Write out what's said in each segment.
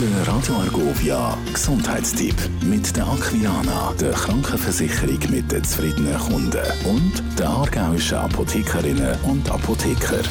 Der Radio Argovia Gesundheitstipp mit der Aquiana, der Krankenversicherung mit den zufriedenen Kunden und der aargauischen Apothekerinnen und Apotheker.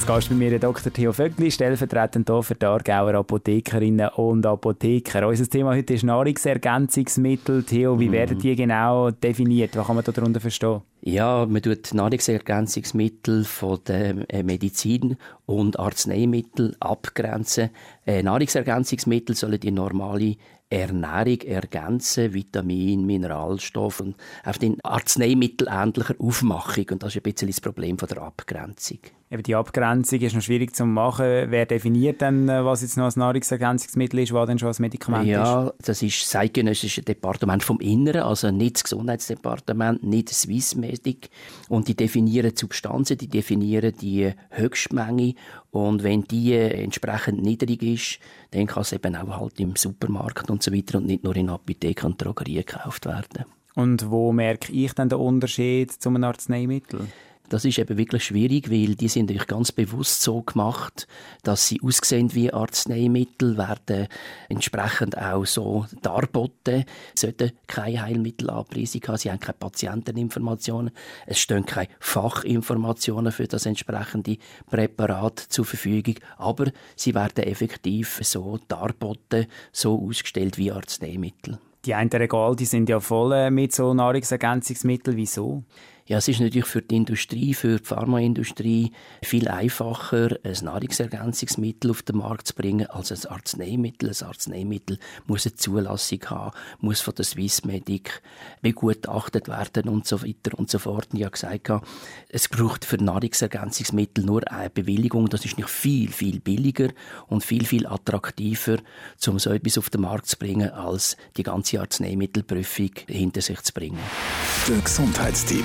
Zu Gast bei mir Dr. Theo Vögli, stellvertretend hier für die Aargauer Apothekerinnen und Apotheker. Unser Thema heute ist Nahrungsergänzungsmittel. Theo, wie mhm. werden die genau definiert? Was kann man darunter verstehen? Ja, man tut Nahrungsergänzungsmittel von der äh, Medizin und Arzneimittel abgrenzen. Äh, Nahrungsergänzungsmittel sollen die normale Ernährung ergänzen, Vitamin, Mineralstoff und auf den Arzneimittel ähnlicher Aufmachung. Und das ist ein bisschen das Problem von der Abgrenzung. Eben die Abgrenzung ist noch schwierig zu machen. Wer definiert denn, äh, was jetzt noch als Nahrungsergänzungsmittel ist, was denn schon als Medikament ja, ist? Ja, das ist das Eidgenössische Departement vom Inneren, also nicht das Gesundheitsdepartement, nicht das Swissmedic. Und die definieren die Substanzen, die definieren die Höchstmenge. Und wenn die entsprechend niedrig ist, dann kann es eben auch halt im Supermarkt und so weiter und nicht nur in Apotheken und Drogerien gekauft werden. Und wo merke ich dann den Unterschied zu einem Arzneimittel? Das ist eben wirklich schwierig, weil die sind natürlich ganz bewusst so gemacht, dass sie aussehen wie Arzneimittel, werden entsprechend auch so darboten, sollten keine Heilmittelabpreisung haben, sie haben keine Patienteninformationen, es stehen keine Fachinformationen für das entsprechende Präparat zur Verfügung, aber sie werden effektiv so darboten, so ausgestellt wie Arzneimittel. Die einen Regal, die sind ja voll äh, mit so Nahrungsergänzungsmitteln. Wieso? Ja, es ist natürlich für die Industrie, für die Pharmaindustrie viel einfacher, ein Nahrungsergänzungsmittel auf den Markt zu bringen, als ein Arzneimittel. Ein Arzneimittel muss eine Zulassung haben, muss von der Swissmedic begutachtet werden und so weiter und so fort. Und ich habe gesagt, es braucht für Nahrungsergänzungsmittel nur eine Bewilligung. Das ist nicht viel, viel billiger und viel, viel attraktiver, um so etwas auf den Markt zu bringen, als die ganze Arzneimittelprüfung hinter sich zu bringen. Der Gesundheitstipp